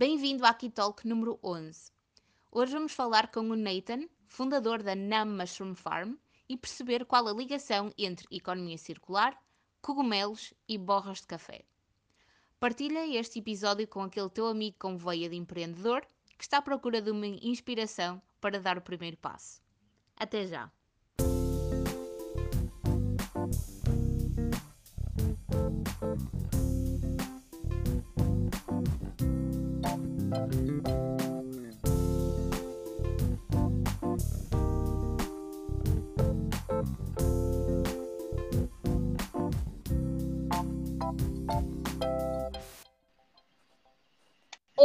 Bem-vindo à Kitalk número 11. Hoje vamos falar com o Nathan, fundador da Nam Mushroom Farm, e perceber qual a ligação entre economia circular, cogumelos e borras de café. Partilha este episódio com aquele teu amigo com veia de empreendedor que está à procura de uma inspiração para dar o primeiro passo. Até já!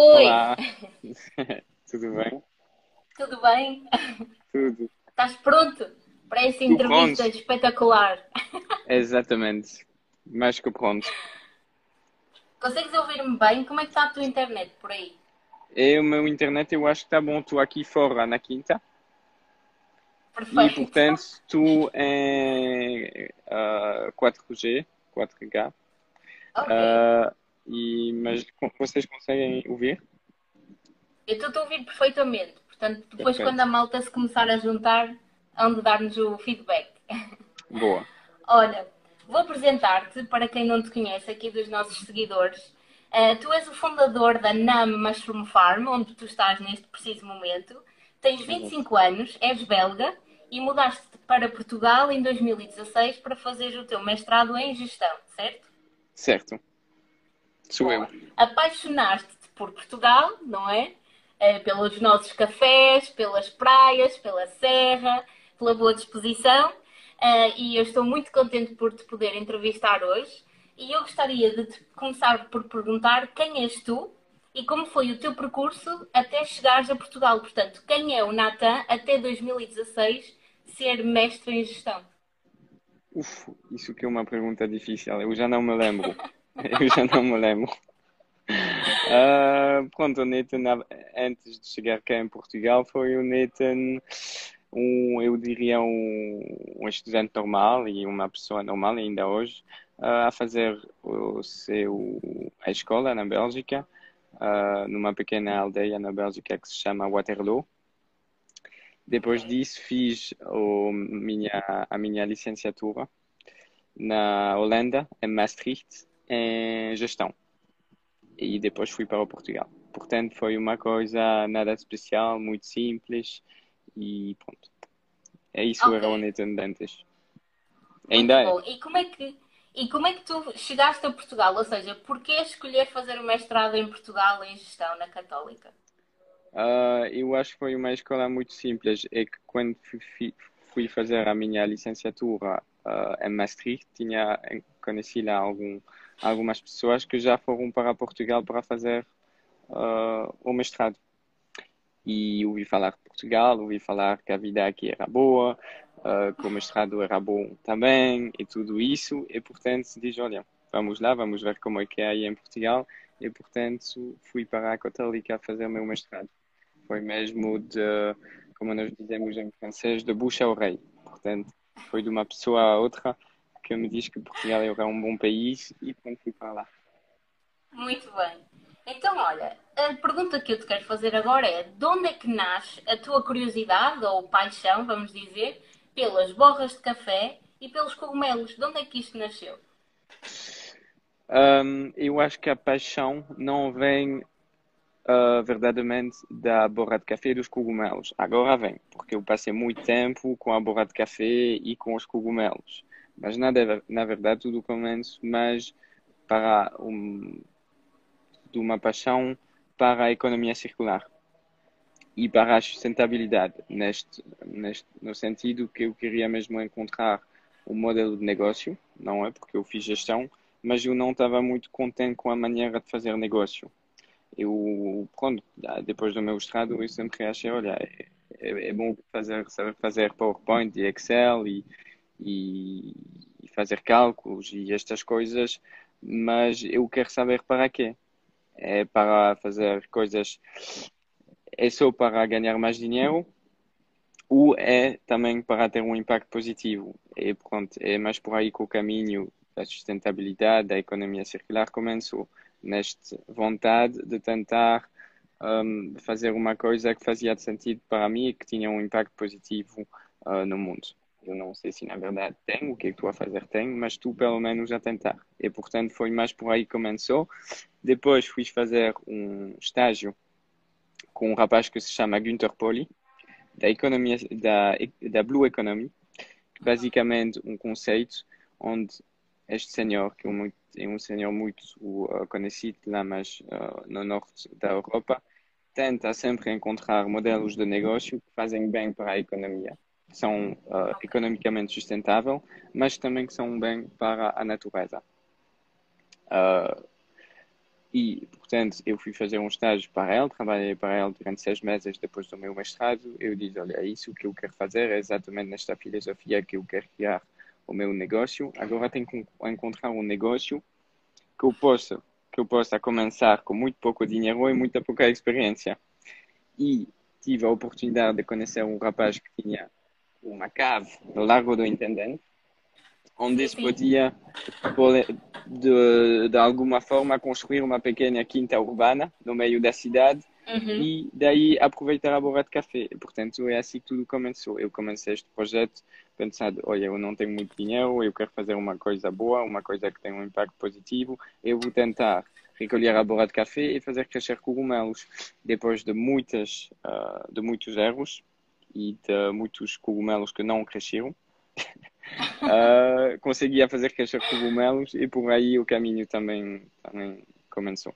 Oi, Olá, tudo bem? tudo bem? Tudo. Estás pronto para essa entrevista pronto. espetacular? Exatamente. Mais que pronto. Consegues ouvir-me bem? Como é que está a tua internet por aí? E o meu internet eu acho que está bom. Estou aqui fora na quinta. E Perfeito. portanto estou em ah, 4G, 4K. Ok. Ah, e, mas vocês conseguem ouvir? Eu estou a ouvir perfeitamente. Portanto, depois Perfeito. quando a malta se começar a juntar, hão de dar-nos o feedback. Boa. Olha, vou apresentar-te para quem não te conhece aqui dos nossos seguidores. Eh, tu és o fundador da Nam Mushroom Farm, onde tu estás neste preciso momento. Tens 25 anos, és belga e mudaste para Portugal em 2016 para fazeres o teu mestrado em gestão, certo? Certo. Sou eu. Apaixonaste-te por Portugal, não é? Eh, pelos nossos cafés, pelas praias, pela serra, pela boa disposição. Eh, e eu estou muito contente por te poder entrevistar hoje. E eu gostaria de te começar por perguntar quem és tu e como foi o teu percurso até chegares a Portugal. Portanto, quem é o Natan até 2016 ser mestre em gestão? Uf, isso que é uma pergunta difícil. Eu já não me lembro. Eu já não me lembro. Ah, pronto, o Nathan, antes de chegar cá em Portugal, foi o Nathan, um, eu diria, um, um estudante normal e uma pessoa normal ainda hoje, ah, a fazer o seu, a escola na Bélgica, ah, numa pequena aldeia na Bélgica que se chama Waterloo. Depois disso, fiz o minha, a minha licenciatura na Holanda, em Maastricht, em gestão. E depois fui para o Portugal. Portanto, foi uma coisa nada especial, muito simples e pronto. É isso Ok. era o Nathan Dantas. Ainda é. E como é que e como é que tu chegaste a Portugal? Ou seja, porquê escolher fazer o mestrado em Portugal em gestão na Católica? Ah, eu acho que foi uma escola muito simples. É que quando fui, fui fazer a minha licenciatura ah, em Maastricht, tinha conheci lá algum, algumas pessoas que já foram para Portugal para fazer ah, o mestrado. E ouvi falar de Portugal, ouvi falar que a vida aqui era boa, ah, que o mestrado era bom também, e tudo isso. E portanto, disse: olha, vamos lá, vamos ver como é que é aí em Portugal. E portanto, fui para a Católica fazer meu mestrado. Foi mesmo de, como nós dizemos em francês, de bucha a orelha. Portanto, foi de uma pessoa a outra que me diz que Portugal era um bom país e pronto, fui para lá. Muito bem. Então, olha, a pergunta que eu te quero fazer agora é: de onde é que nasce a tua curiosidade ou paixão, vamos dizer, pelas borras de café e pelos cogumelos? De onde é que isto nasceu? Hum, eu acho que a paixão não vem ah, verdadeiramente da borra de café e dos cogumelos. Agora vem, porque eu passei muito tempo com a borra de café e com os cogumelos. Mas na, de- na verdade tudo começa mais para um, de uma paixão para a economia circular e para a sustentabilidade, neste, neste, no sentido que eu queria mesmo encontrar um modelo de negócio, não é? Porque eu fiz gestão, mas eu não estava muito contente com a maneira de fazer negócio. Eu, pronto, depois do meu mestrado, eu sempre achei, olha, é, é é bom fazer, saber fazer PowerPoint e Excel e, e, fazer cálculos e estas coisas, mas eu quero saber para quê. É para fazer coisas, é só para ganhar mais dinheiro ou é também para ter um impacto positivo. E pronto, é mais por aí que o caminho da sustentabilidade, da economia circular começou. Nesta vontade de tentar um, fazer uma coisa que fazia sentido para mim e que tinha um impacto positivo uh, no mundo. Eu não sei se na verdade tem, o que é que tu a fazer tem, mas tu pelo menos a tentar. E portanto foi mais por aí que começou. Depois fui fazer um estágio com um rapaz que se chama Günther Poli, da, economia, da, da Blue Economy, basicamente um conceito onde este senhor, que é um, é senhor muito conhecido lá, mas uh, no norte da Europa, tenta sempre encontrar modelos de negócio que fazem bem para a economia, que são uh, economicamente sustentáveis, mas também que são bem para a natureza. Uh, e, portanto, eu fui fazer um estágio para ele, trabalhei para ele durante seis meses depois do meu mestrado. Eu disse: Olha, é isso que eu quero fazer, é exatamente nesta filosofia que eu quero criar o meu negócio. Agora tenho que encontrar um negócio que eu possa, que eu possa começar com muito pouco dinheiro e muita pouca experiência. E tive a oportunidade de conhecer um rapaz que tinha uma cave no Largo do Intendente, onde se podia de, de alguma forma construir uma pequena quinta urbana no meio da cidade uhum. e daí aproveitar a borra de café. Portanto, é assim que tudo começou. Eu comecei este projeto pensando, olha, eu não tenho muito dinheiro, eu quero fazer uma coisa boa, uma coisa que tenha um impacto positivo, eu vou tentar recolher a borra de café e fazer crescer cogumelos. Depois de muitas, uh, de muitos erros e de muitos cogumelos que não cresceram, uh, conseguia fazer crescer cogumelos e por aí o caminho também, também começou.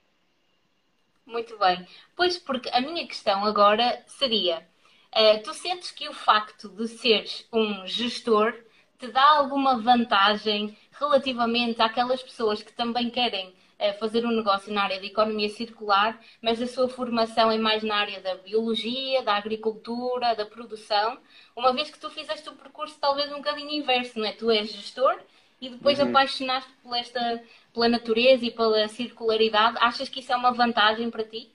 Muito bem. Pois, porque a minha questão agora seria: uh, tu sentes que o facto de seres um gestor te dá alguma vantagem relativamente àquelas pessoas que também querem fazer um negócio na área da economia circular, mas a sua formação é mais na área da biologia, da agricultura, da produção, uma vez que tu fizeste o percurso talvez um bocadinho inverso, não é? Tu és gestor e depois uhum. apaixonaste por esta, pela natureza e pela circularidade. Achas que isso é uma vantagem para ti?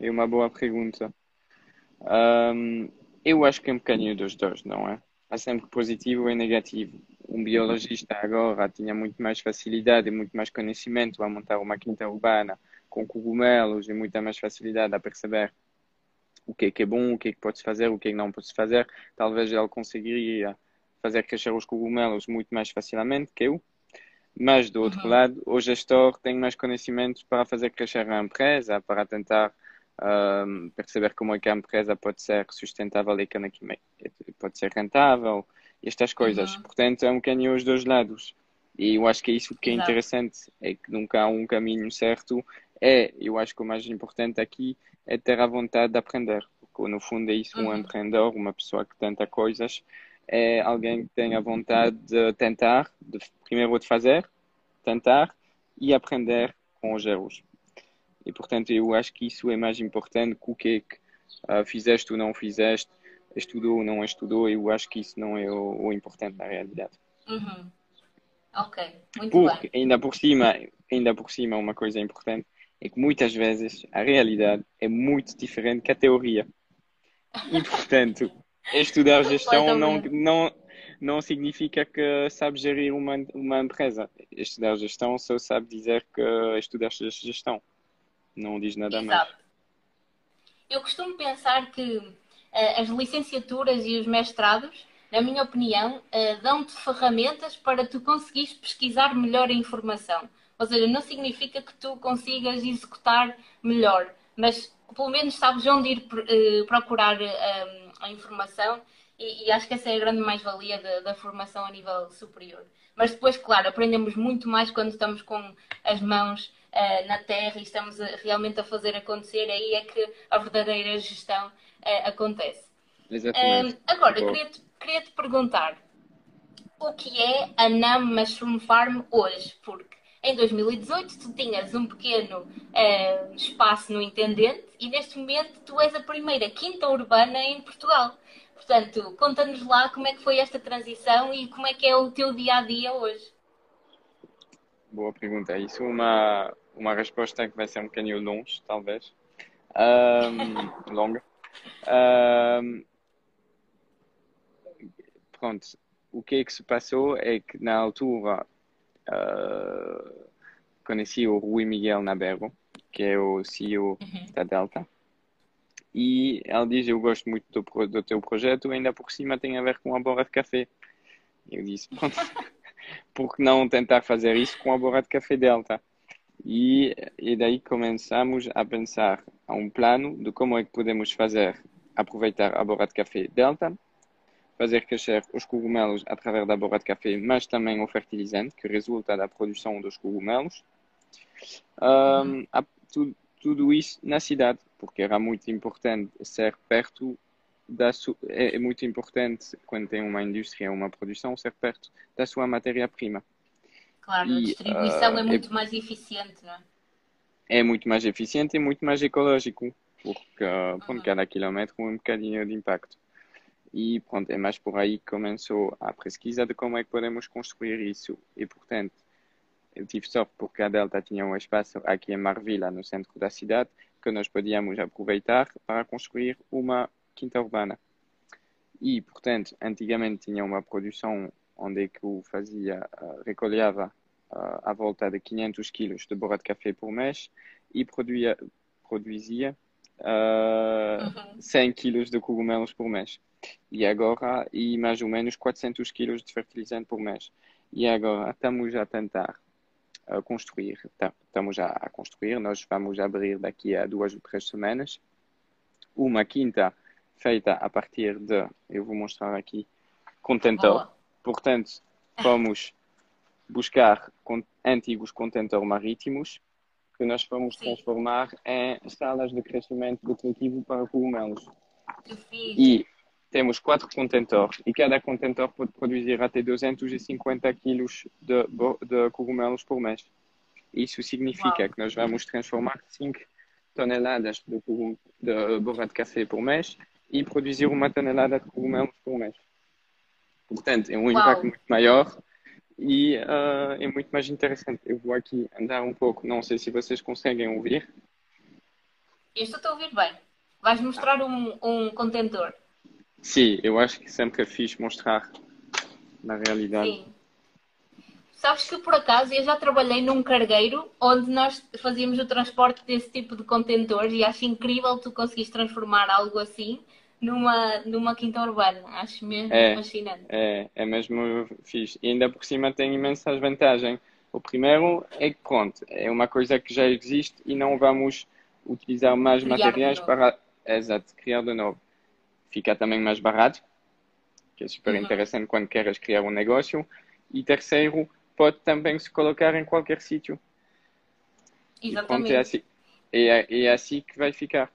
É uma boa pergunta. Um, eu acho que é um bocadinho dos dois, não é? Há sempre positivo e negativo um biologista agora tinha muito mais facilidade e muito mais conhecimento a montar uma quinta urbana com cogumelos e muita mais facilidade a perceber o que é que é bom, o que é que pode fazer, o que é que não pode fazer, talvez ele conseguiria fazer crescer os cogumelos muito mais facilmente que eu. Mas, do outro uhum. lado, o gestor tem mais conhecimento para fazer crescer a empresa, para tentar um, perceber como é que a empresa pode ser sustentável economicamente, pode ser rentável, estas coisas. Uhum. Portanto, é um bocadinho os dois lados. E eu acho que é isso que é Exato. interessante, é que nunca há um caminho certo. É, eu acho que o mais importante aqui é ter a vontade de aprender. Porque no fundo é isso, um uhum. empreendedor, uma pessoa que tenta coisas, é alguém que tem a vontade de tentar, de, primeiro de fazer, tentar e aprender com os erros. E portanto eu acho que isso é mais importante que o que é que uh, fizeste ou não fizeste estudou ou não estudou, eu acho que isso não é o, o importante na realidade. Uhum. Ok, muito Porque, bem. ainda por cima, ainda por cima, uma coisa importante é que muitas vezes a realidade é muito diferente que a teoria. E, portanto, estudar gestão não, não, não significa que sabe gerir uma, uma empresa. Estudar gestão só sabe dizer que estudaste gestão. Não diz nada Exato. mais. Eu costumo pensar que as licenciaturas e os mestrados, na minha opinião, eh, dão-te ferramentas para tu conseguires pesquisar melhor a informação. Ou seja, não significa que tu consigas executar melhor, mas pelo menos sabes onde ir eh, procurar a informação e, acho que essa é a grande mais-valia da, formação a nível superior. Mas depois, claro, aprendemos muito mais quando estamos com as mãos na terra e estamos realmente a fazer acontecer, aí é que a verdadeira gestão uh, acontece. Exatamente. agora, queria-te queria -te perguntar o que é a Nam Mushroom Farm hoje? Porque em 2018 tu tinhas um pequeno uh, espaço no Intendente e neste momento tu és a primeira quinta urbana em Portugal. Portanto, conta-nos lá como é que foi esta transição e como é que é o teu dia a dia hoje. Boa pergunta. Isso é uma, uma resposta que vai ser um bocadinho longe, talvez. Um, longa. Um, pronto, o que é que se passou é que na altura uh, conheci o Rui Miguel Naberro, que é o CEO da Delta. E ela diz: Eu gosto muito do, do teu projeto, ainda por cima tem a ver com a borra de café. Eu disse: Pronto, por que não tentar fazer isso com a borra de café Delta? E, e daí começamos a pensar a um plano de como é que podemos fazer, aproveitar a borra de café Delta, fazer crescer os cogumelos através da borra de café, mas também o fertilizante que resulta da produção dos cogumelos. Um, a- tudo, tudo isso na cidade, porque era muito importante ser perto da é, é muito importante quando tem uma indústria, uma produção, ser perto da sua matéria-prima. Claro, a E, distribuição ah, é muito mais eficiente, não é? É muito mais eficiente e muito mais ecológico, porque ah, pronto, Uhum. cada quilómetro um bocadinho de impacto. E pronto, é mais por aí que começou a pesquisa de como é que podemos construir isso. E portanto, eu tive sorte porque a Delta tinha um espaço aqui em Marvila, no centro da cidade, que nós podíamos aproveitar para construir uma quinta urbana. E, portanto, antigamente tinha uma produção onde é eu fazia, ah, recolhava ah, à volta de 500 quilos de borra de café por mês e produzia, produzia ah, Uhum. 100 quilos de cogumelos por mês. E agora, e mais ou menos 400 quilos de fertilizante por mês. E agora estamos a tentar a construir, estamos a, a construir, nós vamos abrir daqui a duas ou três semanas uma quinta feita a partir de, eu vou mostrar aqui, contentor. Boa. Portanto, vamos buscar antigos contentores marítimos que nós vamos Sim. transformar em salas de crescimento decorativo para cogumelos. E temos quatro contentores e cada contentor pode produzir até 250 quilos de, de cogumelos por mês. Isso significa Uau. que nós vamos transformar 5 toneladas de, de borra de café por mês e produzir uma tonelada de cogumelos por mês. Portanto, é um impacto muito maior e ah, é muito mais interessante. Eu vou aqui andar um pouco, não sei se vocês conseguem ouvir. Eu estou a ouvir bem. Vais mostrar um, um contentor. Sim, eu acho que sempre é fixe mostrar na realidade. Sim. Sabes que por acaso eu já trabalhei num cargueiro onde nós fazíamos o transporte desse tipo de contentores e acho incrível tu conseguires transformar algo assim numa, numa quinta urbana. Acho mesmo É. fascinante. É, é mesmo fixe. E ainda por cima tem imensas vantagens. O primeiro é que, pronto, é uma coisa que já existe e não vamos utilizar mais Criar materiais para, exato, criar de novo. Fica também mais barato, que é super Uhum. interessante quando queres criar um negócio. E terceiro, pode também se colocar em qualquer sítio. E pronto, Exatamente. é assim, é, é assim que vai ficar.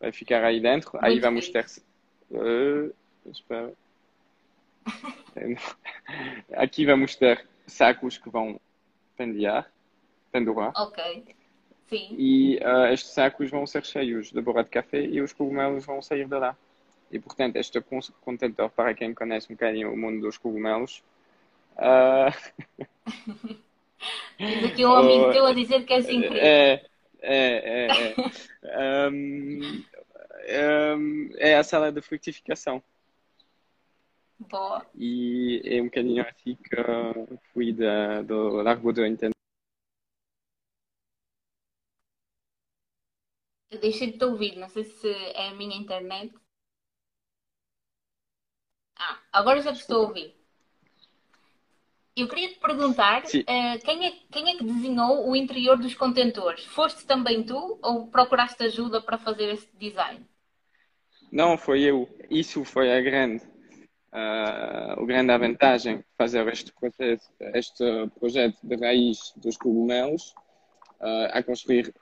Vai ficar aí dentro. aí Muito vamos fixe. ter. eh, espera. Aqui vamos ter sacos que vão pendurar, pendurar. Ok. Sim. E eh, estes sacos vão ser cheios de borra de café e os cogumelos vão sair de lá. E portanto, este con- contentor, para quem conhece um bocadinho o mundo dos cogumelos, ah, Tens aqui um amigo teu a dizer que és incrível. É, é, é, é. Ahm, é a sala de frutificação. Boa. E é um bocadinho assim que uh, fui da, do Largo do Entendimento. Eu deixei de te ouvir, não sei se é a minha internet. Ah, agora já te estou a ouvir. Eu queria te perguntar, eh, quem é, quem é que desenhou o interior dos contentores? Foste também tu ou procuraste ajuda para fazer esse design? Não, foi eu. Isso foi a grande, ah, a grande vantagem fazer este processo, este projeto de raiz dos cogumelos, ah, a construir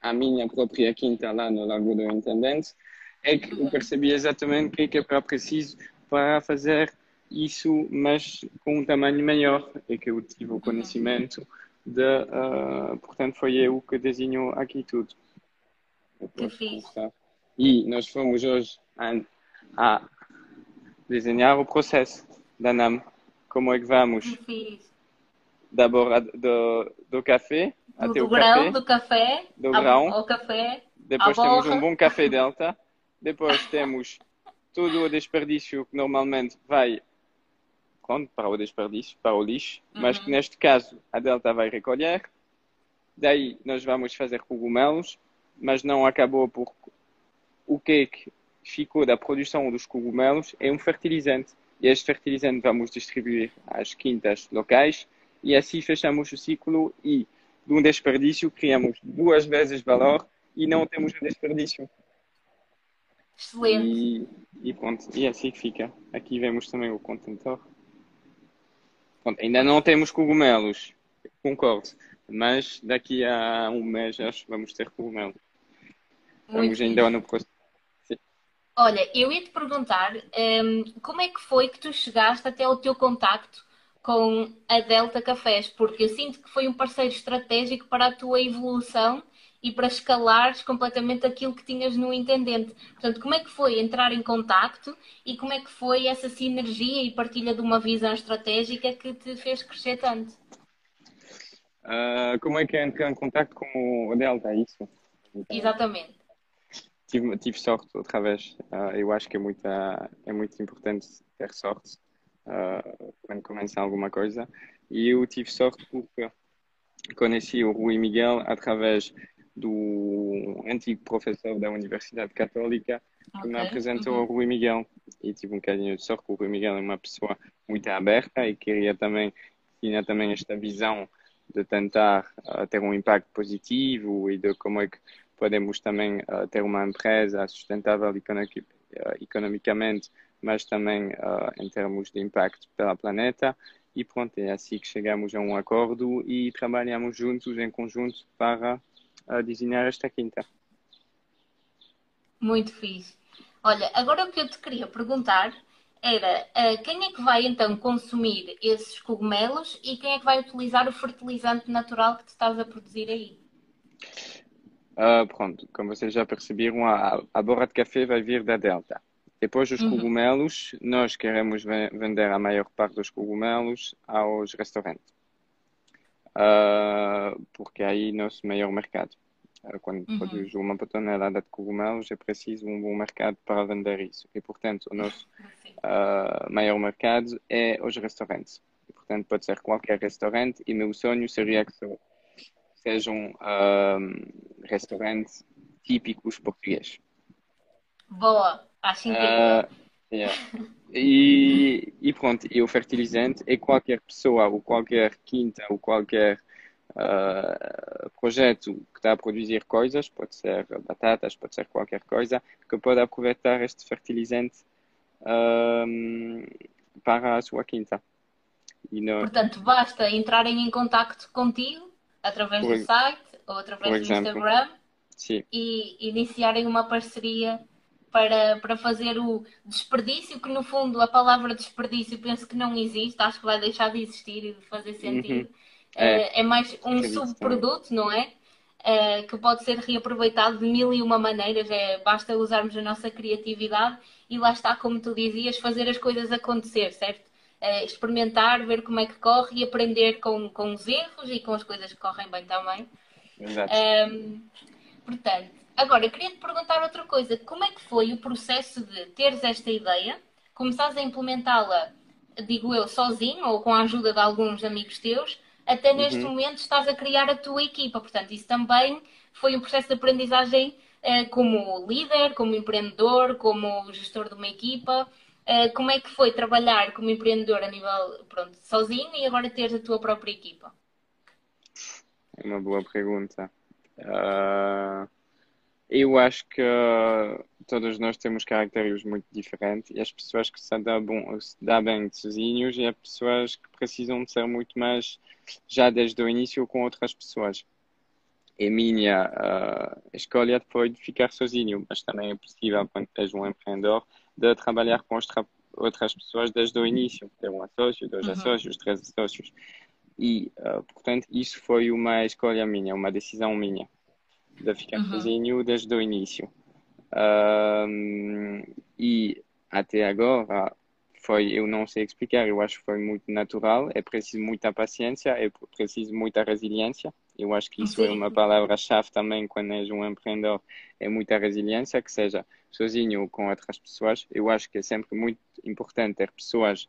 a minha própria quinta lá no Lago do Intendente, é que eu percebi exatamente o que é que era preciso para fazer isso, mas com um tamanho maior, e que eu tive o conhecimento de, ah, portanto, foi eu que desenhou aqui tudo. Eu Que. E nós fomos hoje a, a desenhar o processo da NAM. Como é que vamos Que fiz. da borra do, do café Do, até do o grão, café, do café, do ao, grão. ao café, depois temos borra. um bom café delta, depois temos todo o desperdício que normalmente vai pronto, para o desperdício, para o lixo, mas que Uhum. neste caso a delta vai recolher Daí nós vamos fazer cogumelos, mas não acabou por o que é que ficou da produção dos cogumelos é um fertilizante. E este fertilizante vamos distribuir às quintas locais e assim fechamos o ciclo e de um desperdício criamos duas vezes valor e não temos desperdício. Excelente. E, e pronto, e assim fica. Aqui vemos também o contentor. Pronto, ainda não temos cogumelos, concordo, mas daqui a um mês acho que vamos ter cogumelos. Muito Estamos ainda no processo. Olha, eu ia te perguntar hum, como é que foi que tu chegaste até o teu contacto com a Delta Cafés, porque eu sinto que foi um parceiro estratégico para a tua evolução e para escalares completamente aquilo que tinhas no intendente. Portanto, como é que foi entrar em contacto e como é que foi essa sinergia e partilha de uma visão estratégica que te fez crescer tanto? Ah, como é que é entrar em contato com o Delta? É isso? Exatamente. Tive, tive sorte outra vez. Ah, eu acho que é, muita, é muito importante ter sorte ah, quando começa alguma coisa. E eu tive sorte porque conheci o Rui Miguel através do antigo professor da Universidade Católica que me Ok. apresentou Uhum. ao Rui Miguel. E tive um bocadinho de sorte porque o Rui Miguel é uma pessoa muito aberta e queria também, tinha também esta visão de tentar ah, ter um impacto positivo e de como é que podemos também ah, ter uma empresa sustentável ah, economicamente, mas também ah, em termos de impacto pela planeta. E pronto, é assim que chegamos a um acordo e trabalhamos juntos, em conjunto, para ah, desenhar esta quinta. Muito fixe. Olha, agora o que eu te queria perguntar era ah, quem é que vai então consumir esses cogumelos e quem é que vai utilizar o fertilizante natural que tu estás a produzir aí? Ah, pronto, como vocês já perceberam, a, a borra de café vai vir da Delta. Depois dos Uhum. cogumelos, nós queremos ve- vender a maior parte dos cogumelos aos restaurantes. Ah, porque aí é nosso maior mercado. Ah, Quando Uhum. produz uma tonelada de cogumelos, é preciso um bom mercado para vender isso. E, portanto, o nosso ah, maior mercado é os restaurantes. E, portanto, pode ser qualquer restaurante. E meu sonho seria que sejam ah, restaurantes típicos portugueses. Boa, acho incrível. Ah, yeah. E, e pronto, e o fertilizante é qualquer pessoa ou qualquer quinta ou qualquer ah, projeto que está a produzir coisas, pode ser batatas, pode ser qualquer coisa, que pode aproveitar este fertilizante para a sua quinta. E não, Portanto, basta entrarem em contacto contigo através Por do ex- site ou através do exemplo. Instagram sim, e iniciarem uma parceria para, para fazer o desperdício, que no fundo a palavra desperdício penso que não existe, acho que vai deixar de existir e de fazer sentido. É. É, é mais um subproduto, não é? Eh, que pode ser reaproveitado de mil e uma maneiras, é, basta usarmos a nossa criatividade e lá está, como tu dizias, fazer as coisas acontecer, certo? Eh, experimentar, ver como é que corre e aprender com, com os erros e com as coisas que correm bem também. exato. Ahm, portanto, agora queria te perguntar outra coisa. Como é que foi o processo de teres esta ideia, começares a implementá-la, digo eu, sozinho ou com a ajuda de alguns amigos teus, até neste Uhum. momento estás a criar a tua equipa. Portanto, isso também foi um processo de aprendizagem eh, como líder, como empreendedor, como gestor de uma equipa. Eh, como é que foi trabalhar como empreendedor a nível, pronto, sozinho e agora teres a tua própria equipa? É uma boa pergunta. Ah, eu acho que ah, todos nós temos caracteres muito diferentes e as pessoas que se dão, se dão bem sozinhos e as pessoas que precisam de ser muito mais já desde o início com outras pessoas. E minha ah, escolha foi de ficar sozinho, mas também é possível, quando és um empreendedor, de trabalhar com outra- outras pessoas desde o início, ter um assócio, dois Uhum. assócios, três assócios. E, ah, portanto, isso foi uma escolha minha, uma decisão minha, de ficar Uhum. sozinho desde o início. Ahm, e até agora foi, eu não sei explicar, eu acho que foi muito natural, é preciso muita paciência, é preciso muita resiliência. Eu acho que isso é Sim. uma palavra-chave também quando és um empreendedor, é muita resiliência, que seja sozinho ou com outras pessoas. Eu acho que é sempre muito importante ter pessoas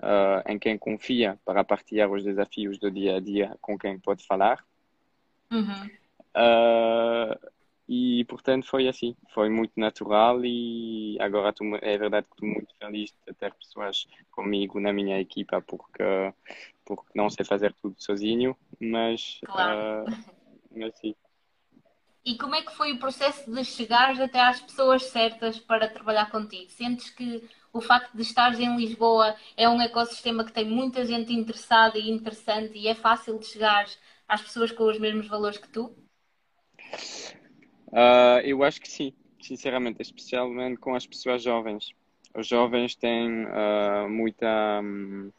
ah, em quem confia para partilhar os desafios do dia a dia com quem pode falar. Uhum. Uh, e portanto foi assim, foi muito natural e agora tô, é verdade que estou muito feliz de ter pessoas comigo na minha equipa porque, porque não sei fazer tudo sozinho, mas, Claro. uh, mas sim. E como é que foi o processo de chegares até às pessoas certas para trabalhar contigo? Sentes que o facto de estares em Lisboa é um ecossistema que tem muita gente interessada e interessante e é fácil de chegar às pessoas com os mesmos valores que tu? Uh, eu acho que sim, sinceramente, especialmente com as pessoas jovens. Os jovens têm uh, muita, um,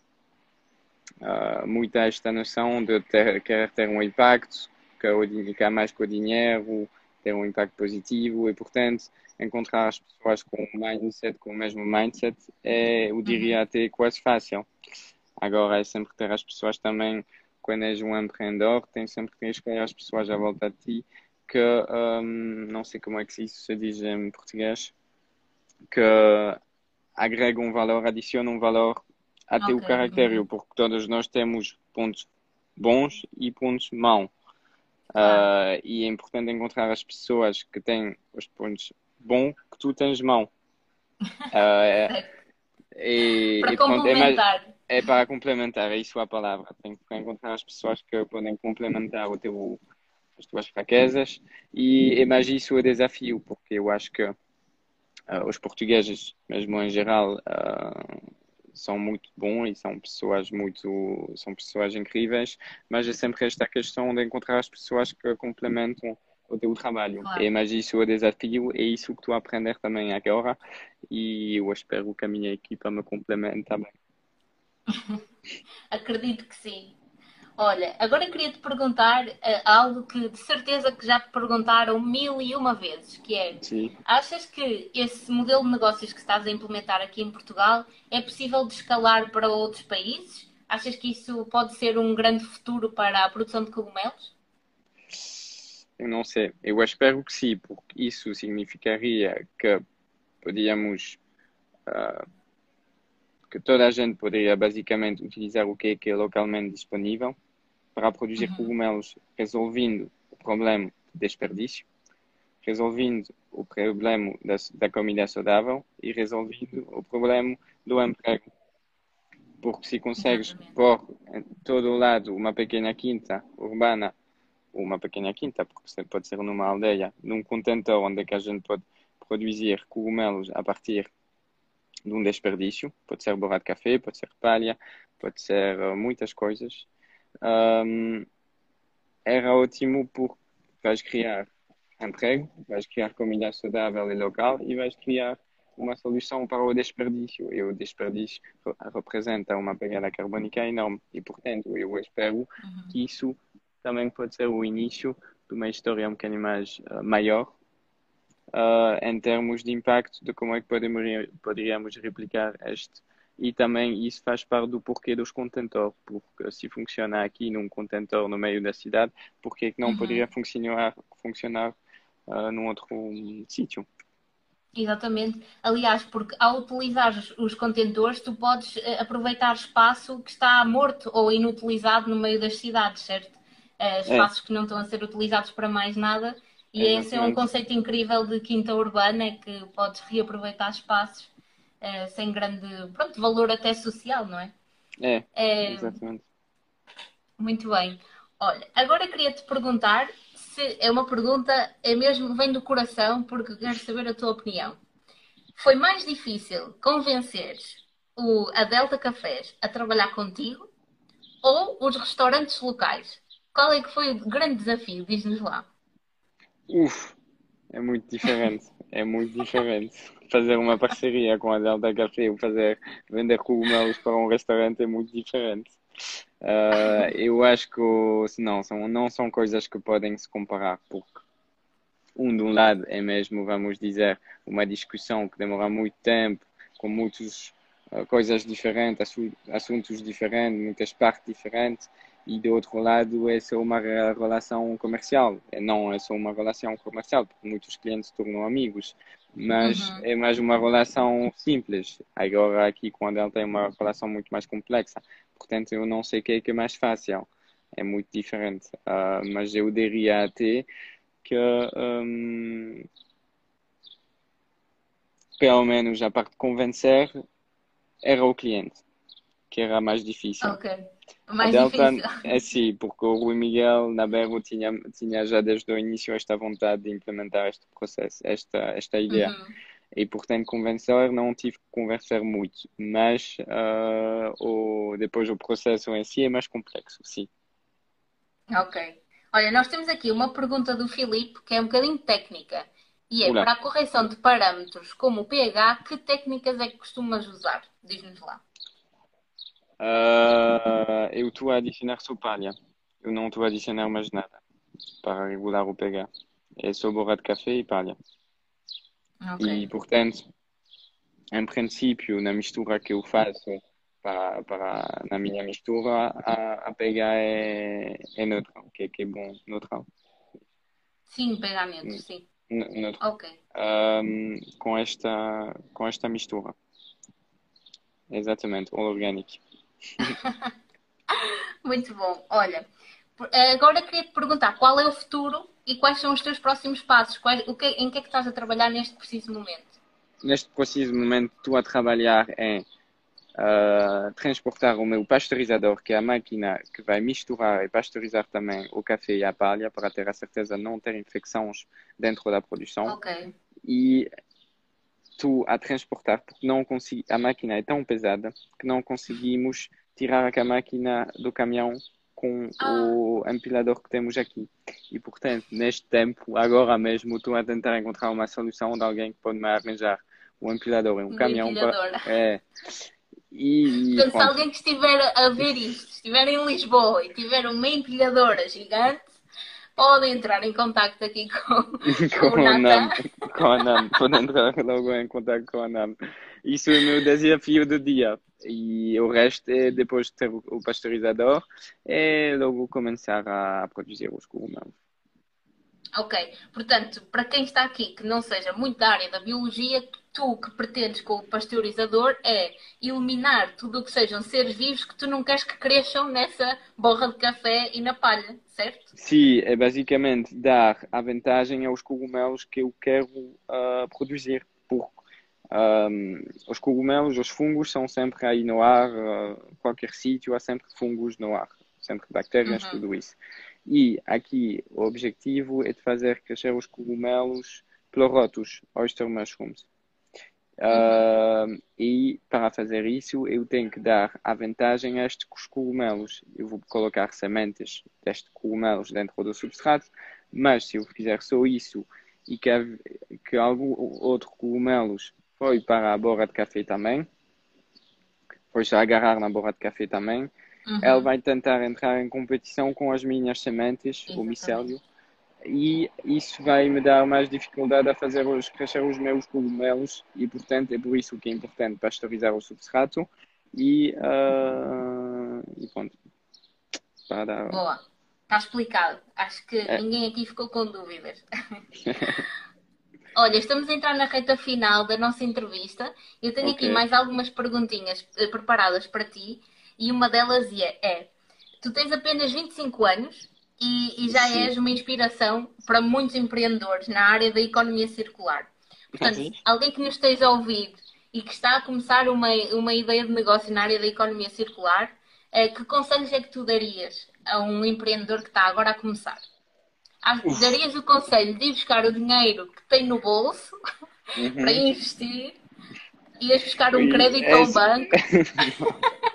uh, muita esta noção de ter, querer ter um impacto, que, o, que é mais que o dinheiro, ter um impacto positivo e, portanto, encontrar as pessoas com o mindset, com o mesmo mindset, é, eu diria até quase fácil. Agora é sempre ter as pessoas também, quando és um empreendedor, tem sempre que escolher as pessoas à volta de ti que um, não sei como é que isso se diz em português, que agrega um valor, adiciona um valor a teu Ok. caractere, porque todos nós temos pontos bons e pontos maus. Claro. Uh, e é importante encontrar as pessoas que têm os pontos bons que tu tens mau. Uh, e, Para e pronto, é, mais, complementar. é para complementar, é isso a palavra. Tem que encontrar as pessoas que podem complementar o teu, as tuas fraquezas e é mais isso o desafio, porque eu acho que uh, os portugueses, mesmo em geral, uh, são muito bons e são pessoas muito são pessoas incríveis, mas é sempre esta questão de encontrar as pessoas que complementam o teu trabalho. Claro. É mais isso o desafio, é isso que a aprender também agora e eu espero que a minha equipa me complemente também. Acredito que sim. Olha, agora queria te perguntar eh, algo que de certeza que já te perguntaram mil e uma vezes, que é, Sim. achas que esse modelo de negócios que estás a implementar aqui em Portugal é possível de escalar para outros países? Achas que isso pode ser um grande futuro para a produção de cogumelos? Eu não sei. Eu espero que sim, porque isso significaria que podíamos, ah, que toda a gente poderia basicamente utilizar o que é que é localmente disponível para produzir Uhum. cogumelos, resolvendo o problema do desperdício, resolvendo o problema da, da comida saudável e resolvendo o problema do emprego. Porque se consegues pôr em todo o lado uma pequena quinta urbana uma pequena quinta, porque pode ser numa aldeia, num contentor onde é a gente pode produzir cogumelos a partir de um desperdício. Pode ser borra de café, pode ser palha, pode ser uh, muitas coisas. Um, era ótimo porque vais criar emprego, vais criar comida saudável e local e vais criar uma solução para o desperdício. E o desperdício representa uma pegada carbónica enorme. E, portanto, eu espero Uhum. que isso também pode ser o início de uma história um bocadinho mais uh, maior uh, em termos de impacto de como é que podemos, poderíamos replicar este. E também isso faz parte do porquê dos contentores, porque se funciona aqui num contentor no meio da cidade, por que não Uhum. poderia funcionar, funcionar uh, num outro um, sítio? Exatamente. Aliás, porque ao utilizar os, contentores, tu podes eh, aproveitar espaço que está morto ou inutilizado no meio das cidades, certo? Eh, espaços que não estão a ser utilizados para mais nada. E esse é um conceito incrível de quinta urbana, é que podes reaproveitar espaços eh, sem grande, pronto, valor até social, não é? É, Eh, exatamente. muito bem. Olha, agora queria te perguntar se é uma pergunta, é mesmo, vem do coração, porque quero saber a tua opinião. Foi mais difícil convencer o, a Delta Cafés a trabalhar contigo ou os restaurantes locais? Qual é que foi o grande desafio? Diz-nos lá. Uf, é muito diferente. É muito diferente. Fazer uma parceria com a Delta Café ou fazer vender cogumelos para um restaurante é muito diferente. Ah, eu acho que não são, não são coisas que podem se comparar, porque um de um lado é mesmo, vamos dizer, uma discussão que demora muito tempo, com muitas ah, coisas diferentes, assu- assuntos diferentes, muitas partes diferentes, e do outro lado é só uma re- relação comercial. É, Não é só uma relação comercial, porque muitos clientes se tornam amigos, mas Uhum. é mais uma relação simples. Agora aqui com a Delta é uma relação muito mais complexa. Portanto, eu não sei o que é que é mais fácil é muito diferente. Uh, mas eu diria até que um, pelo menos a parte de convencer era o cliente, que era mais difícil. Ok. Mais Delta. É sim, porque o Rui Miguel na Berro tinha, tinha já desde o início esta vontade de implementar este processo, esta, esta ideia. Uhum. E portanto, convencer, não tive que conversar muito, mas uh, o, depois o processo em si é mais complexo, sim. Ok. Olha, nós temos aqui uma pergunta do Filipe que é um bocadinho técnica. E é, Olá. para a correção de parâmetros como o pH, que técnicas é que costumas usar? Diz-nos lá. Uh, eu estou a adicionar só palha. Eu não estou a adicionar mais nada para regular o pH. É só borra de café e palha. Okay. E, portanto, em princípio, na mistura que eu faço para, para na minha mistura, a, a pH é, é neutral, que, que é bom, neutral. Sim, pH neutro, sim. Neutral. Ok. Um, com, esta, com esta mistura. Exatamente, all organic. Muito bom. Olha, agora queria te perguntar qual é o futuro e quais são os teus próximos passos? Quais, o que, em que é que estás a trabalhar neste preciso momento? Neste preciso momento, estou a trabalhar em uh, transportar o meu pasteurizador, que é a máquina que vai misturar e pasteurizar também o café e a palha, para ter a certeza de não ter infecções dentro da produção. Ok. E estou a transportar, porque não consigo, a máquina é tão pesada que não conseguimos tirar a máquina do caminhão com ah. o empilador que temos aqui. E, portanto, neste tempo, agora mesmo, estou a tentar encontrar uma solução de alguém que pode me arranjar um empilador e um, um caminhão. Para... É. E, portanto, se alguém que estiver a ver isto, estiver em Lisboa e tiver uma empilhadora gigante, pode entrar em contato aqui com, com, com o NAM. Com a NAM, pode entrar logo em contato com a NAM. Isso é o meu desafio do dia. E o resto é, depois de ter o pasteurizador, é logo começar a produzir os cogumelos. Ok, portanto, para quem está aqui que não seja muito da área da biologia, tu que pretendes com o pasteurizador é eliminar tudo o que sejam seres vivos que tu não queres que cresçam nessa borra de café e na palha, certo? Sim, é basicamente dar a vantagem aos cogumelos que eu quero uh, produzir, porque um, os cogumelos, os fungos são sempre aí no ar, uh, qualquer sítio há sempre fungos no ar, sempre bactérias, uhum. tudo isso. E aqui o objetivo é de fazer crescer os cogumelos pleurotus, oyster mushrooms. Uhum. Uh, e para fazer isso eu tenho que dar a vantagem a estes cogumelos. Eu vou colocar sementes destes cogumelos dentro do substrato, mas se eu fizer só isso e que, que algum outro cogumelos foi para a borra de café também, foi se agarrar na borra de café também, uhum. ela vai tentar entrar em competição com as minhas sementes, Exatamente. o micélio, e isso vai me dar mais dificuldade a fazer os, crescer os meus cogumelos e portanto é por isso que é importante pasteurizar o substrato e, uh, e pronto. Para. Boa, está explicado. Acho que é. ninguém aqui ficou com dúvidas. Olha, estamos a entrar na reta final da nossa entrevista. Eu tenho okay. aqui mais algumas perguntinhas eh, preparadas para ti e uma delas é, é tu tens apenas 25 anos e, e já Sim. és uma inspiração para muitos empreendedores na área da economia circular. Portanto, Sim. alguém que nos esteja a ouvir e que está a começar uma, uma ideia de negócio na área da economia circular, eh, que conselhos é que tu darias a um empreendedor que está agora a começar? darias o conselho de ir buscar o dinheiro que tem no bolso uhum. para investir, ias buscar um crédito ao banco.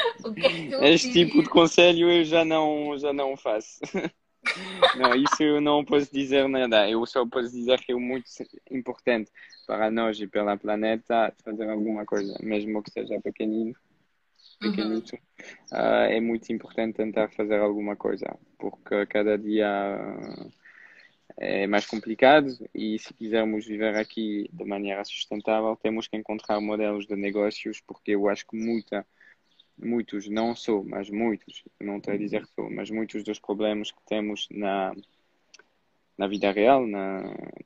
é este tipo de conselho eu já não, já não faço. Não, isso eu não posso dizer nada. Eu só posso dizer que é muito importante para nós e pela planeta fazer alguma coisa, mesmo que seja pequenino pequenito, uhum. uh, é muito importante tentar fazer alguma coisa, porque cada dia é mais complicado e se quisermos viver aqui de maneira sustentável, temos que encontrar modelos de negócios, porque eu acho que muita, muitos, não sou, mas muitos, não estou a dizer sou, mas muitos dos problemas que temos na, na vida real, na,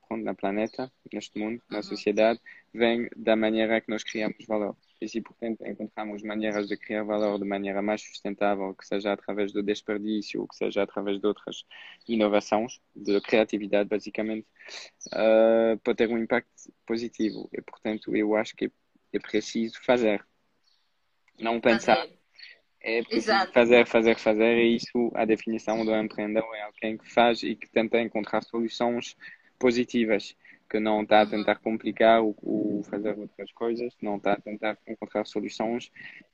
pronto, na planeta, neste mundo, na Uhum. sociedade, vem da maneira que nós criamos valor. E se, portanto, encontramos maneiras de criar valor de maneira mais sustentável, que seja através do desperdício, ou que seja através de outras inovações, de criatividade, basicamente, uh, pode ter um impacto positivo. E, portanto, eu acho que é preciso fazer, não pensar. É preciso fazer, fazer, fazer, e isso, a definição do empreendedor é alguém que faz e que tenta encontrar soluções positivas, que não está a Uhum. tentar complicar ou, ou fazer outras coisas, não está a tentar encontrar soluções,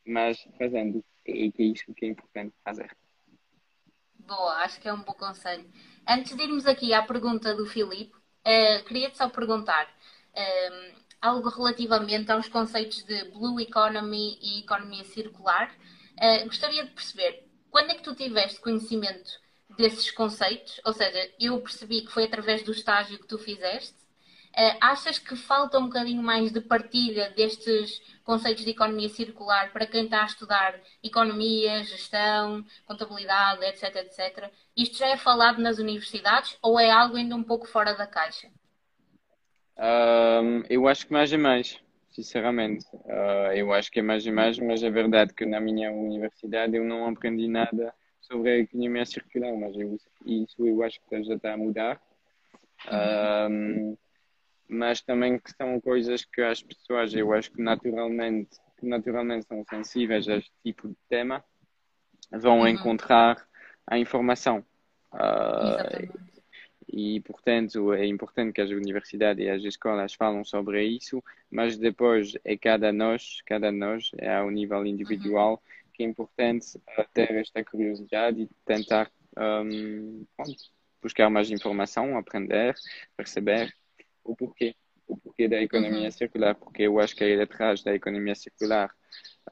mas fazendo, e é isso que é importante fazer. Boa, acho que é um bom conselho. Antes de irmos aqui à pergunta do Filipe, eh, queria-te só perguntar eh, algo relativamente aos conceitos de Blue Economy e economia circular. Eh, gostaria de perceber quando é que tu tiveste conhecimento desses conceitos? Ou seja, eu percebi que foi através do estágio que tu fizeste. Eh, achas que falta um bocadinho mais de partilha destes conceitos de economia circular para quem está a estudar economia, gestão, contabilidade, etc, etc? Isto já é falado nas universidades ou é algo ainda um pouco fora da caixa? Eu acho que mais e mais, sinceramente. Uh, eu acho que é mais e mais, mas é verdade que na minha universidade eu não aprendi nada sobre a economia circular, mas eu, isso eu acho que já está a mudar. Um, mas também que são coisas que as pessoas, eu acho que naturalmente, que naturalmente são sensíveis a este tipo de tema, vão Uhum. encontrar a informação. Uh. E, portanto, é importante que as universidades e as escolas falem sobre isso, mas depois é cada nós, cada nós, é ao nível individual, que é importante ter esta curiosidade e tentar um, buscar mais informação, aprender, perceber o porquê, o porquê da economia Uhum. circular, porque eu acho que aí atrás da economia circular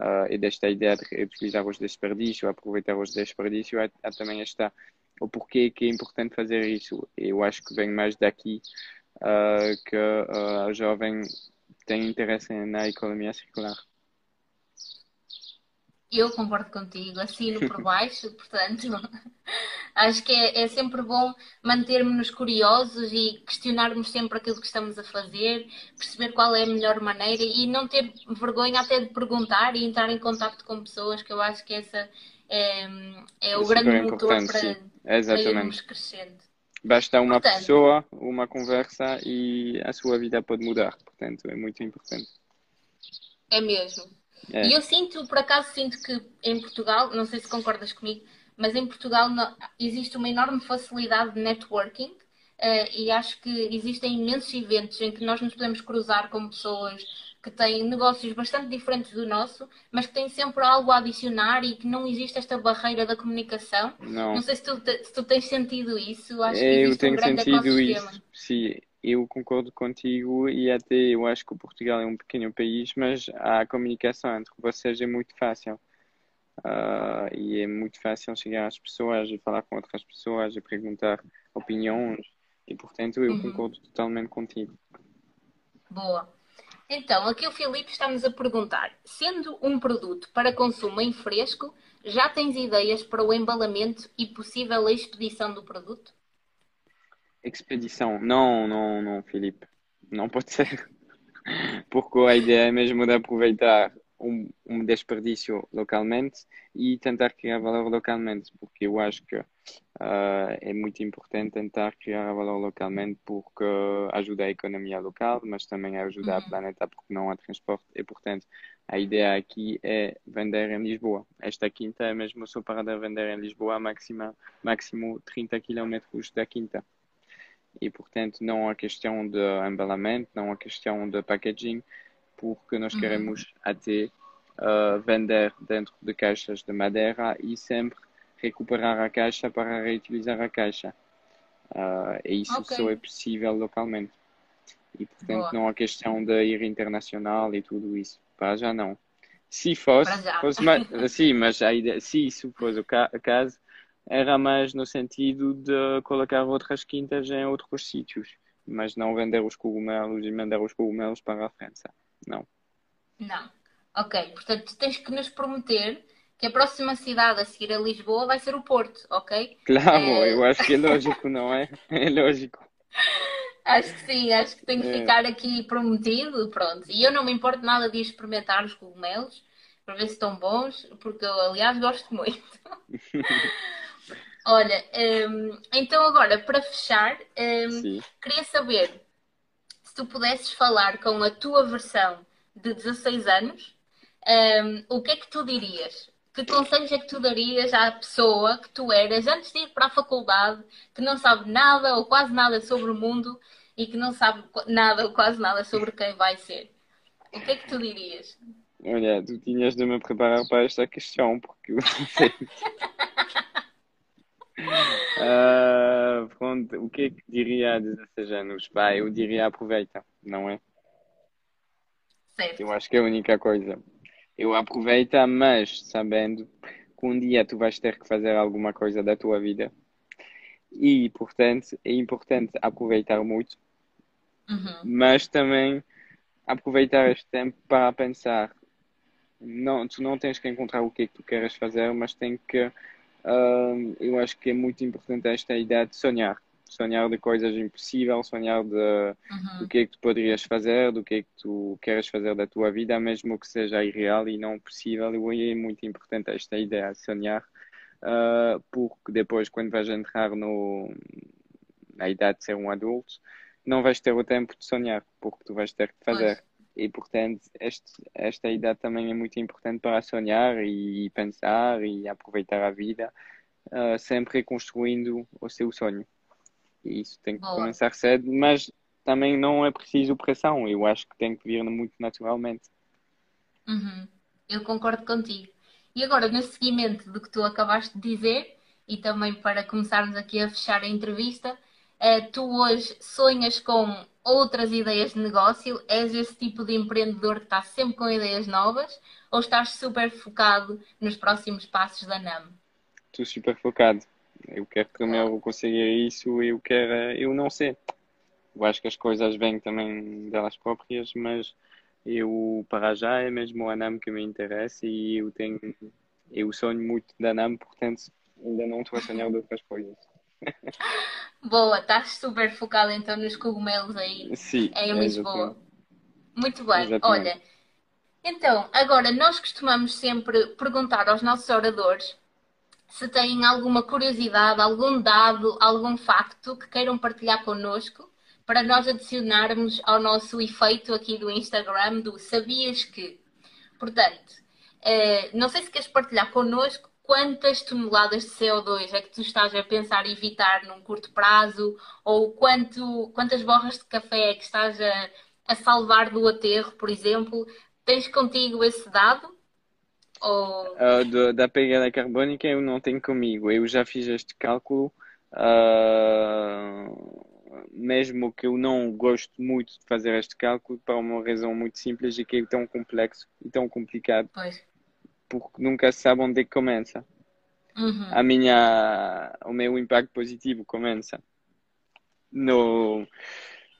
uh, e desta ideia de reutilizar os desperdícios, aproveitar os desperdícios, há, há também esta o porquê que é importante fazer isso. Eu acho que vem mais daqui uh, que uh, a jovem tem interesse na economia circular. Eu concordo contigo, assino por baixo, portanto, acho que é, é sempre bom mantermos-nos curiosos e questionarmos sempre aquilo que estamos a fazer, perceber qual é a melhor maneira e não ter vergonha até de perguntar e entrar em contato com pessoas, que eu acho que essa é, é o É super grande motor importante, para, sim. Exatamente. crescendo. Basta uma Portanto- pessoa, uma conversa e a sua vida pode mudar. Portanto, é muito importante. É mesmo. É. E eu sinto, por acaso, sinto que em Portugal, não sei se concordas comigo, mas em Portugal no- existe uma enorme facilidade de networking eh, e acho que existem imensos eventos em que nós nos podemos cruzar com pessoas que têm negócios bastante diferentes do nosso, mas que têm sempre algo a adicionar e que não existe esta barreira da comunicação. Não. Não sei se tu, se tu tens sentido isso, acho que Eu um tenho grande sentido ecossistema. isso. Sim, eu concordo contigo e até eu acho que o Portugal é um pequeno país, mas a comunicação entre vocês é muito fácil. Ah, e é muito fácil chegar às pessoas e falar com outras pessoas e perguntar opiniões. E portanto eu Uhum. concordo totalmente contigo. Boa. Então, aqui o Filipe está-nos a perguntar: sendo um produto para consumo em fresco, já tens ideias para o embalamento e possível expedição do produto? Expedição. Não, não, não, Filipe. Não pode ser. Porque a ideia é mesmo de aproveitar um, um desperdício localmente e tentar criar valor localmente. Porque eu acho que ah, é muito importante tentar criar valor localmente porque ajuda a economia local, mas também ajuda Uhum. o planeta porque não há transporte. E, portanto, a ideia aqui é vender em Lisboa. Esta quinta é mesmo só para vender em Lisboa, máximo, máximo 30 quilômetros da quinta e portanto não há questão de embalamento, não há questão de packaging, porque nós Uhum. queremos até uh, vender dentro de caixas de madeira e sempre recuperar a caixa para reutilizar a caixa. Uh, e isso Ok. só é possível localmente. E portanto Boa. não há questão de ir internacional e tudo isso. Para já não. Se fosse, fosse sim, mas a ideia, se isso fosse o ca- caso, era mais no sentido de colocar outras quintas em outros sítios, mas não vender os cogumelos e mandar os cogumelos para a França. Não. Não. Ok, portanto, tens que nos prometer que a próxima cidade a seguir a Lisboa vai ser o Porto, ok? Claro, É. eu acho que é lógico, não é? É lógico. Acho que sim, acho que tem que É. ficar aqui prometido, pronto. E eu não me importo nada de experimentar os cogumelos para ver se estão bons, porque eu, aliás, gosto muito. Olha, hum, então agora, para fechar, Sim. queria saber se tu pudesses falar com a tua versão de 16 anos, hum, o que é que tu dirias? Que conselhos é que tu darias à pessoa que tu eras antes de ir para a faculdade, que não sabe nada ou quase nada sobre o mundo e que não sabe nada ou quase nada sobre quem vai ser? O que é que tu dirias? Olha, tu tinhas de me preparar para esta questão, porque eu sei. Ah, pronto, o que é que diria a 16 anos? Pá, eu diria aproveita, não é? Certo. Eu acho que é a única coisa. Eu aproveita, mas sabendo que um dia tu vais ter que fazer alguma coisa da tua vida. E, portanto, é importante aproveitar muito, Uhum. mas também aproveitar este tempo para pensar. Não, tu não tens que encontrar o que é que tu queres fazer, mas tem que, hum, eu acho que é muito importante esta ideia de sonhar. Sonhar de coisas impossíveis, sonhar de Uhum. do que é que tu poderias fazer, do que é que tu queres fazer da tua vida, mesmo que seja irreal e não possível. E é muito importante esta ideia de sonhar, ah, porque depois, quando vais entrar no, na idade de ser um adulto, não vais ter o tempo de sonhar, porque tu vais ter que fazer. E, portanto, este, esta idade também é muito importante para sonhar e pensar e aproveitar a vida, ah, sempre reconstruindo o seu sonho. E isso tem que começar cedo, mas também não é preciso pressão. Eu acho que tem que vir muito naturalmente. Uhum. Eu concordo contigo. E agora, no seguimento do que tu acabaste de dizer, e também para começarmos aqui a fechar a entrevista, eh, tu hoje sonhas com outras ideias de negócio? És esse tipo de empreendedor que está sempre com ideias novas? Ou estás super focado nos próximos passos da NAM? Estou super focado. Eu quero primeiro conseguir isso. Eu quero, eu não sei. Eu acho que as coisas vêm também delas próprias, mas eu para já é mesmo a NAM que me interessa e eu tenho, eu sonho muito da NAM, portanto ainda não estou a sonhar de outras coisas. Boa, estás super focado então nos cogumelos aí Sim, em é Lisboa. Muito bem. Exatamente. Olha, então, agora nós costumamos sempre perguntar aos nossos oradores se têm alguma curiosidade, algum dado, algum facto que queiram partilhar connosco para nós adicionarmos ao nosso efeito aqui do Instagram do Sabias que. Portanto, eh, não sei se queres partilhar connosco quantas toneladas de CO2 é que tu estás a pensar evitar num curto prazo ou quanto, quantas borras de café é que estás a, a salvar do aterro, por exemplo. Tens contigo esse dado? Ou... Ah, do- da pegada carbónica eu não tenho comigo. Eu já fiz este cálculo, ah, mesmo que eu não gosto muito de fazer este cálculo, para uma razão muito simples e que é tão complexo e tão complicado, Pois. Porque nunca sabe onde é que começa. Uhum. A minha, o meu impacto positivo começa no,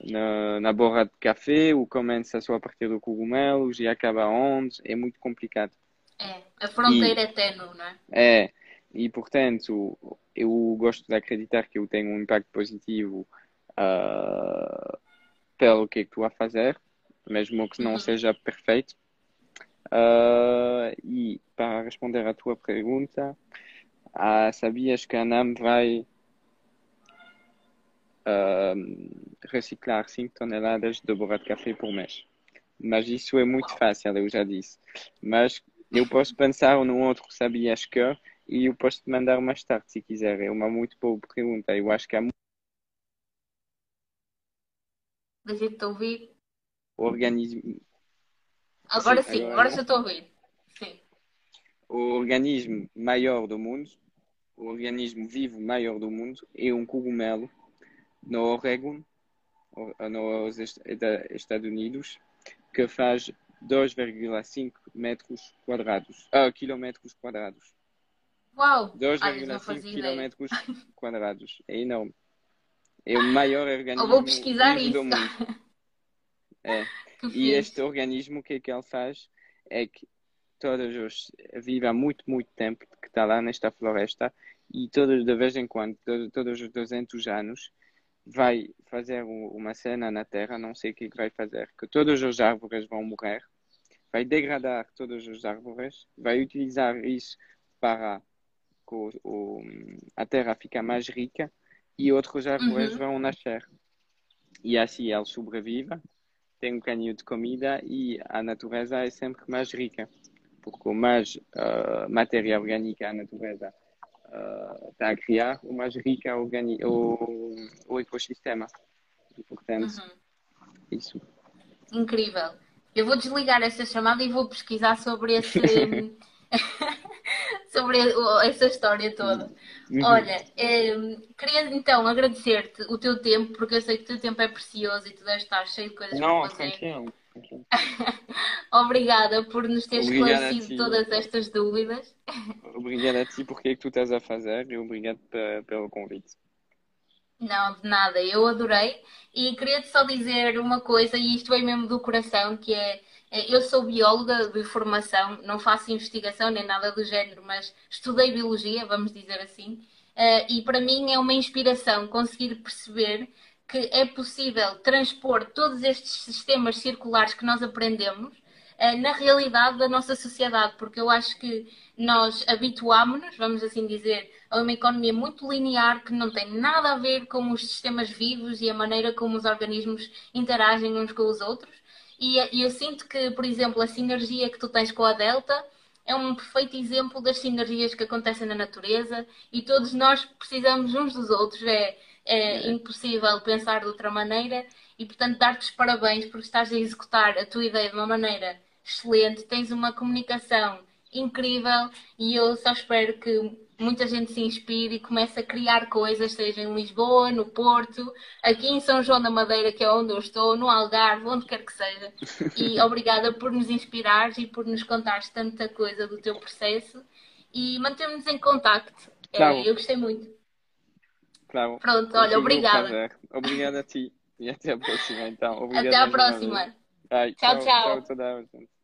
na, na borra de café, ou começa só a partir do cogumelos e acaba onde, é muito complicado. É, a fronteira é ténue, não é? É, e portanto, eu gosto de acreditar que eu tenho um impacto positivo ah, pelo que é que estou a fazer, mesmo que não Uhum. seja perfeito. Ah, e para responder à tua pergunta, ah, sabias que a NAM vai ah, reciclar 5 toneladas de borra de café por mês? Mas isso é muito fácil, eu já disse. Mas eu posso pensar no outro, sabias que? E eu posso te mandar mais tarde, se quiser. É uma muito boa pergunta. Eu acho que há muito Deixa-te ouvir. organismo, Agora Sim, agora agora não. já estou a ouvir. Sim. o organismo maior do mundo, o organismo vivo maior do mundo, é um cogumelo no Oregon, nos Est- Esta- Estados Unidos, que faz 2,5 metros quadrados, ah, quilômetros quadrados. Uau! Olha, não 2,5 fazia ideia. quilômetros quadrados. É enorme. É o maior organismo Eu vou pesquisar do isso. mundo. É. E este organismo, o que é que ele faz? É que todos os vive há muito, muito tempo que está lá nesta floresta e todos de vez em quando, todos, todos os 200 anos, vai fazer uma cena na Terra, não sei o que vai fazer, que todos os árvores vão morrer, vai degradar todos os árvores, vai utilizar isso para que o, a Terra ficar mais rica e outros árvores uhum. vão nascer. E assim ele sobrevive, tem um canhão de comida e a natureza é sempre mais rica, porque mais uh, matéria orgânica a natureza uh, está a criar, o mais rica é o, o, o ecossistema. E, portanto, uhum. isso. Incrível. Eu vou desligar esta chamada e vou pesquisar sobre esse. sobre essa história toda. Uhum. Olha, eh, queria então agradecer-te o teu tempo, porque eu sei que o teu tempo é precioso e tu deves estar cheio de coisas Não, para fazer. Tranquilo, Obrigada por nos ter esclarecido todas estas dúvidas. Obrigada a ti por que tu estás a fazer e obrigado pelo convite. Não, de nada, eu adorei. E queria-te só dizer uma coisa, e isto vem mesmo do coração, que é, é eu sou bióloga de formação, não faço investigação nem nada do género, mas estudei biologia, vamos dizer assim, eh, e para mim é uma inspiração conseguir perceber que é possível transpor todos estes sistemas circulares que nós aprendemos eh, na realidade da nossa sociedade, porque eu acho que nós habituámos-nos, vamos assim dizer, a uma economia muito linear que não tem nada a ver com os sistemas vivos e a maneira como os organismos interagem uns com os outros. E, e eu sinto que, por exemplo, a sinergia que tu tens com a Delta é um perfeito exemplo das sinergias que acontecem na natureza e todos nós precisamos uns dos outros. É, é impossível pensar de outra maneira e, portanto, dar-te os parabéns porque estás a executar a tua ideia de uma maneira excelente, tens uma comunicação incrível e eu só espero que muita gente se inspire e comece a criar coisas, seja em Lisboa, no Porto, aqui em São João da Madeira, que é onde eu estou, no Algarve, onde quer que seja. E obrigada por nos inspirares e por nos contares tanta coisa do teu processo e mantemos-nos em contacto. Claro. É, eu gostei muito. Claro. Pronto, olha, obrigada. Obrigada a ti. E até a próxima, então. Obrigada até a próxima. Ai, tchau. tchau. tchau